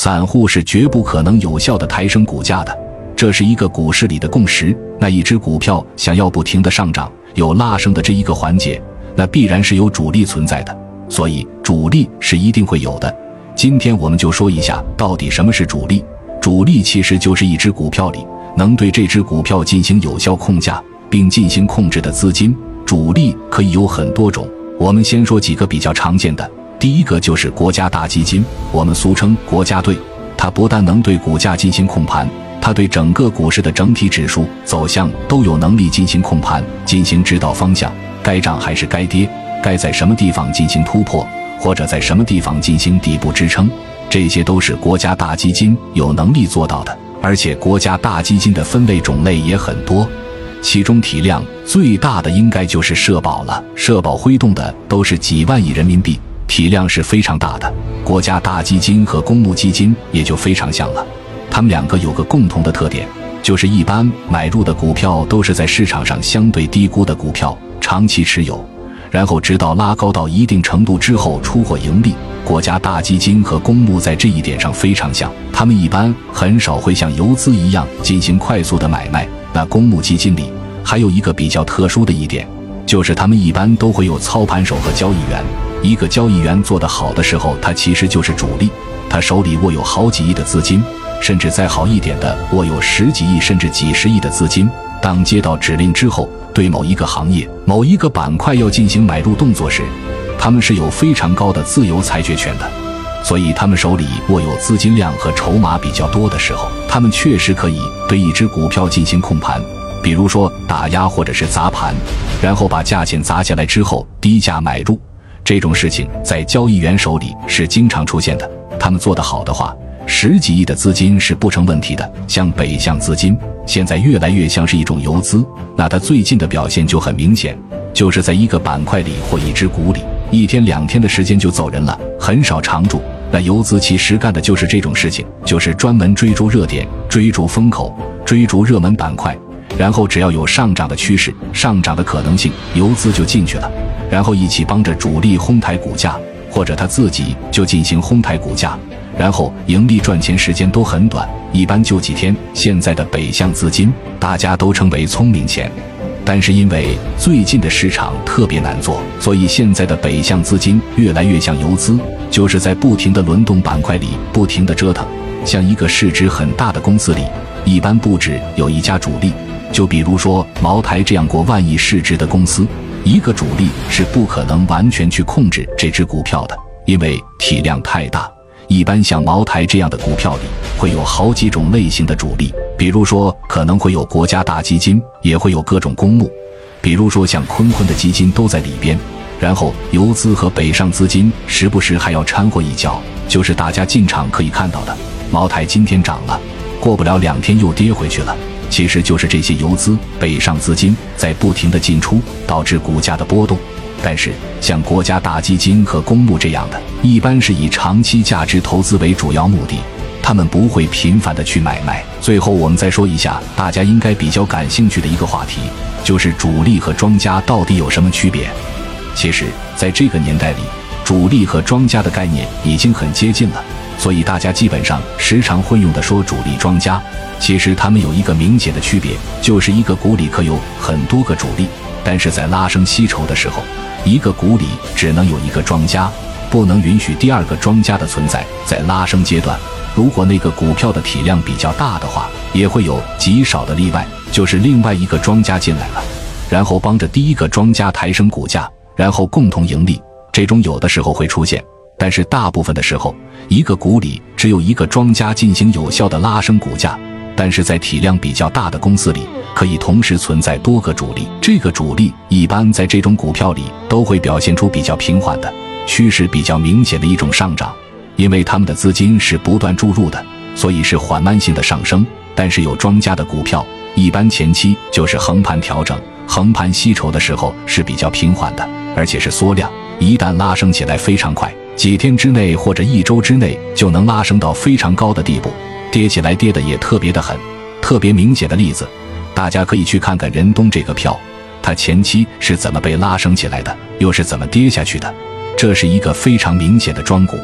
散户是绝不可能有效的抬升股价的，这是一个股市里的共识。那一只股票想要不停的上涨，有拉升的这一个环节，那必然是有主力存在的，所以主力是一定会有的。今天我们就说一下，到底什么是主力？主力其实就是一只股票里能对这只股票进行有效控价并进行控制的资金。主力可以有很多种，我们先说几个比较常见的。第一个就是国家大基金，我们俗称国家队。它不但能对股价进行控盘，它对整个股市的整体指数走向都有能力进行控盘，进行指导方向，该涨还是该跌，该在什么地方进行突破，或者在什么地方进行底部支撑，这些都是国家大基金有能力做到的。而且国家大基金的分类种类也很多，其中体量最大的应该就是社保了。社保挥动的都是几万亿人民币。体量是非常大的，国家大基金和公募基金也就非常像了。它们两个有个共同的特点，就是一般买入的股票都是在市场上相对低估的股票，长期持有，然后直到拉高到一定程度之后出货盈利。国家大基金和公募在这一点上非常像，他们一般很少会像游资一样进行快速的买卖。那公募基金里还有一个比较特殊的一点，就是他们一般都会有操盘手和交易员。一个交易员做得好的时候，他其实就是主力，他手里握有好几亿的资金，甚至再好一点的握有十几亿甚至几十亿的资金。当接到指令之后，对某一个行业、某一个板块要进行买入动作时，他们是有非常高的自由裁决权的。所以，他们手里握有资金量和筹码比较多的时候，他们确实可以对一只股票进行控盘，比如说打压或者是砸盘，然后把价钱砸下来之后低价买入。这种事情在交易员手里是经常出现的。他们做得好的话，十几亿的资金是不成问题的。像北向资金，现在越来越像是一种游资。那它最近的表现就很明显，就是在一个板块里或一只股里，一天两天的时间就走人了，很少常驻。那游资其实干的就是这种事情，就是专门追逐热点、追逐风口、追逐热门板块，然后只要有上涨的趋势、上涨的可能性，游资就进去了。然后一起帮着主力哄抬股价，或者他自己就进行哄抬股价，然后盈利赚钱时间都很短，一般就几天。现在的北向资金大家都称为聪明钱，但是因为最近的市场特别难做，所以现在的北向资金越来越像游资，就是在不停的轮动板块里不停的折腾。像一个市值很大的公司里，一般不止有一家主力，就比如说茅台这样过万亿市值的公司。一个主力是不可能完全去控制这只股票的，因为体量太大。一般像茅台这样的股票里，会有好几种类型的主力，比如说可能会有国家大基金，也会有各种公募，比如说像坤坤的基金都在里边。然后游资和北上资金时不时还要掺和一脚，就是大家进场可以看到的，茅台今天涨了，过不了两天又跌回去了。其实就是这些游资、北上资金在不停的进出，导致股价的波动。但是像国家大基金和公募这样的，一般是以长期价值投资为主要目的，他们不会频繁的去买卖。最后，我们再说一下大家应该比较感兴趣的一个话题，就是主力和庄家到底有什么区别？其实，在这个年代里，主力和庄家的概念已经很接近了，所以大家基本上时常会用的说主力、庄家。其实他们有一个明显的区别，就是一个股里可有很多个主力，但是在拉升吸筹的时候，一个股里只能有一个庄家，不能允许第二个庄家的存在。在拉升阶段，如果那个股票的体量比较大的话，也会有极少的例外，就是另外一个庄家进来了，然后帮着第一个庄家抬升股价，然后共同盈利。这种有的时候会出现。但是大部分的时候，一个股里只有一个庄家进行有效的拉升股价。但是在体量比较大的公司里，可以同时存在多个主力。这个主力一般在这种股票里都会表现出比较平缓的趋势，比较明显的一种上涨，因为他们的资金是不断注入的，所以是缓慢性的上升。但是有庄家的股票，一般前期就是横盘调整、横盘吸筹的时候是比较平缓的，而且是缩量。一旦拉升起来非常快，几天之内或者一周之内就能拉升到非常高的地步。跌起来跌的也特别的狠，特别明显的例子，大家可以去看看任东这个票，它前期是怎么被拉升起来的，又是怎么跌下去的，这是一个非常明显的庄股。